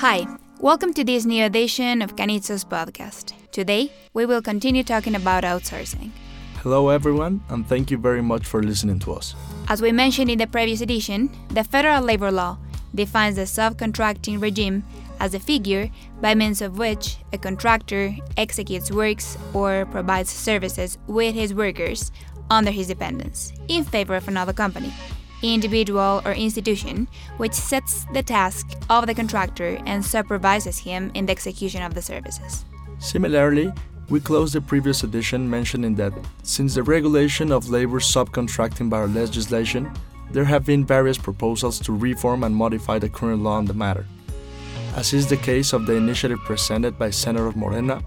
Hi, welcome to this new edition of Canitzo's podcast. Today, we will continue talking about outsourcing. Hello, everyone, and thank you very much for listening to us. As we mentioned in the previous edition, the federal labor law defines the subcontracting regime as a figure by means of which a contractor executes works or provides services with his workers under his dependence in favor of another company, individual, or institution, which sets the task of the contractor and supervises him in the execution of the services. Similarly, we closed the previous edition mentioning that since the regulation of labor subcontracting by our legislation, there have been various proposals to reform and modify the current law on the matter. As is the case of the initiative presented by Senator Morena,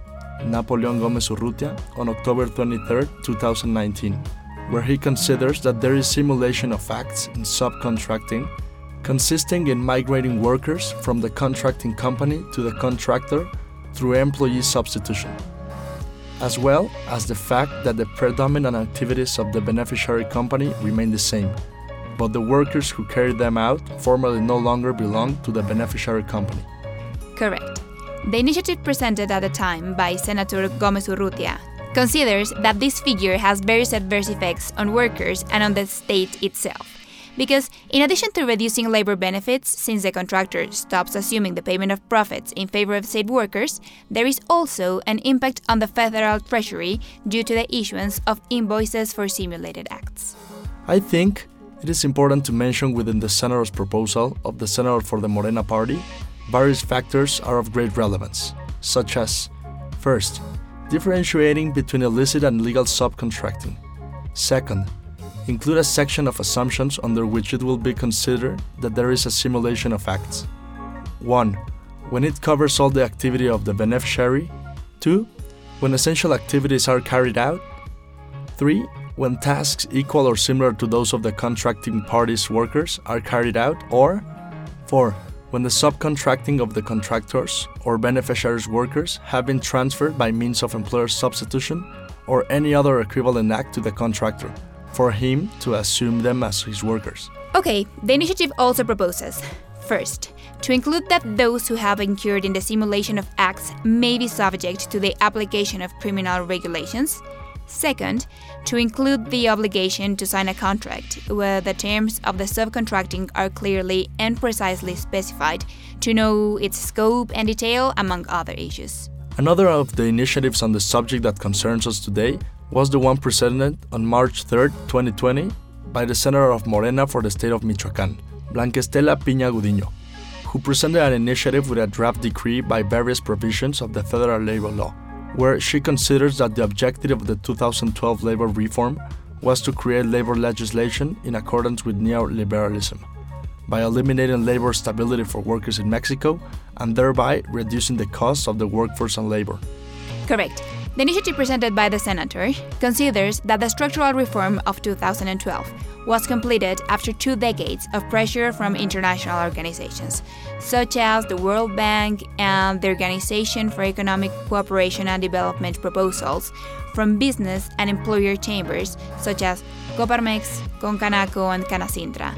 Napoleon Gomez Urrutia, on October 23, 2019, where he considers that there is simulation of acts in subcontracting, consisting in migrating workers from the contracting company to the contractor through employee substitution as well as the fact that the predominant activities of the beneficiary company remain the same, but the workers who carry them out formally no longer belong to the beneficiary company. Correct. The initiative presented at the time by Senator Gomez Urrutia considers that this figure has various adverse effects on workers and on the state itself. Because, in addition to reducing labor benefits, since the contractor stops assuming the payment of profits in favor of state workers, there is also an impact on the federal treasury due to the issuance of invoices for simulated acts. I think it is important to mention within the Senator's proposal of the Senator for the Morena Party, various factors are of great relevance, such as first, differentiating between illicit and legal subcontracting. Second, include a section of assumptions under which it will be considered that there is a simulation of acts. 1. When it covers all the activity of the beneficiary. 2. When essential activities are carried out. 3. When tasks equal or similar to those of the contracting party's workers are carried out. Or 4. When the subcontracting of the contractors or beneficiaries' workers have been transferred by means of employer substitution or any other equivalent act to the contractor for him to assume them as his workers. Okay, the initiative also proposes first, to include that those who have incurred in the simulation of acts may be subject to the application of criminal regulations. Second, to include the obligation to sign a contract where the terms of the subcontracting are clearly and precisely specified to know its scope and detail, among other issues. Another of the initiatives on the subject that concerns us today was the one presented on March 3, 2020, by the Senator of Morena for the state of Michoacán, Blanca Estela Piña Gudiño, who presented an initiative with a draft decree by various provisions of the federal labor law, where she considers that the objective of the 2012 labor reform was to create labor legislation in accordance with neoliberalism by eliminating labor stability for workers in Mexico and thereby reducing the costs of the workforce and labor. Correct. The initiative presented by the Senator considers that the structural reform of 2012 was completed after two decades of pressure from international organizations, such as the World Bank and the Organization for Economic Cooperation and Development proposals from business and employer chambers, such as Coparmex, Concanaco, and Canacintra,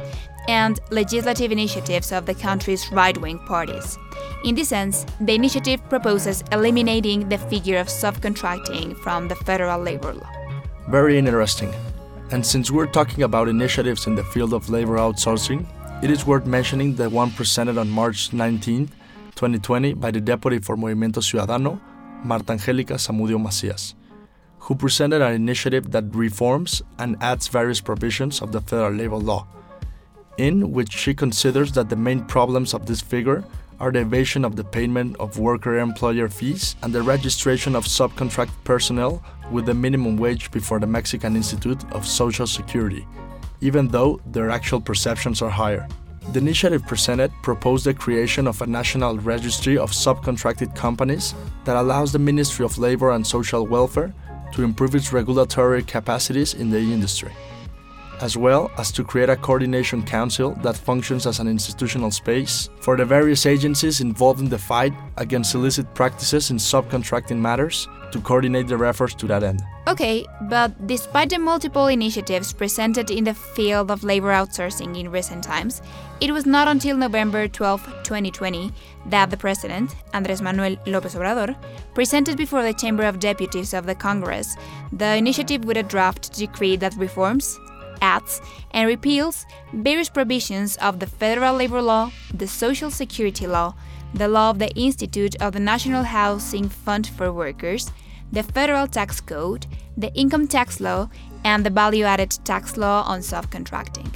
and legislative initiatives of the country's right wing parties. In this sense, the initiative proposes eliminating the figure of subcontracting from the federal labor law. Very interesting. And since we're talking about initiatives in the field of labor outsourcing, it is worth mentioning the one presented on March 19, 2020, by the Deputy for Movimiento Ciudadano, Martha Angélica Zamudio Macías, who presented an initiative that reforms and adds various provisions of the federal labor law, in which she considers that the main problems of this figure are the evasion of the payment of worker employer fees and the registration of subcontract personnel with the minimum wage before the Mexican Institute of Social Security, even though their actual perceptions are higher. The initiative presented proposed the creation of a national registry of subcontracted companies that allows the Ministry of Labor and Social Welfare to improve its regulatory capacities in the industry. As well as to create a coordination council that functions as an institutional space for the various agencies involved in the fight against illicit practices in subcontracting matters to coordinate their efforts to that end. Okay, but despite the multiple initiatives presented in the field of labor outsourcing in recent times, it was not until November 12, 2020, that the President, Andrés Manuel López Obrador, presented before the Chamber of Deputies of the Congress the initiative with a draft decree that reforms, adds, and repeals various provisions of the federal labor law, the social security law, the law of the Institute of the National Housing Fund for Workers, the federal tax code, the income tax law, and the value added tax law on subcontracting.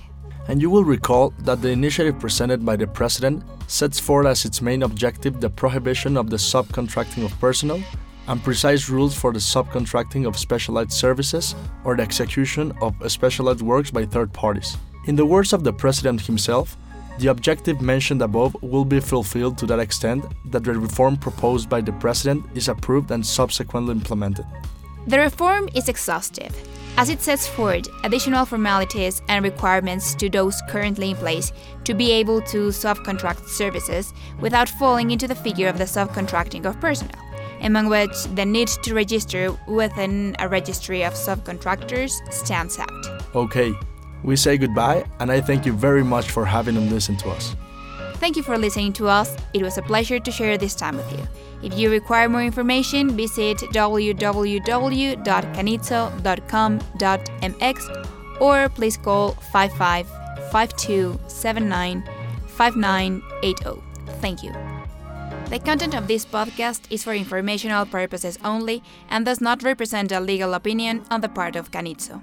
And you will recall that the initiative presented by the President sets forth as its main objective the prohibition of the subcontracting of personnel and precise rules for the subcontracting of specialized services or the execution of specialized works by third parties. In the words of the President himself, the objective mentioned above will be fulfilled to that extent that the reform proposed by the President is approved and subsequently implemented. The reform is exhaustive, as it sets forth additional formalities and requirements to those currently in place to be able to subcontract services without falling into the figure of the subcontracting of personnel, among which the need to register within a registry of subcontractors stands out. Okay, we say goodbye, and I thank you very much for having listened to us. Thank you for listening to us. It was a pleasure to share this time with you. If you require more information, visit www.canitzo.com.mx or please call 55 5279 5980. Thank you. The content of this podcast is for informational purposes only and does not represent a legal opinion on the part of Canitzo.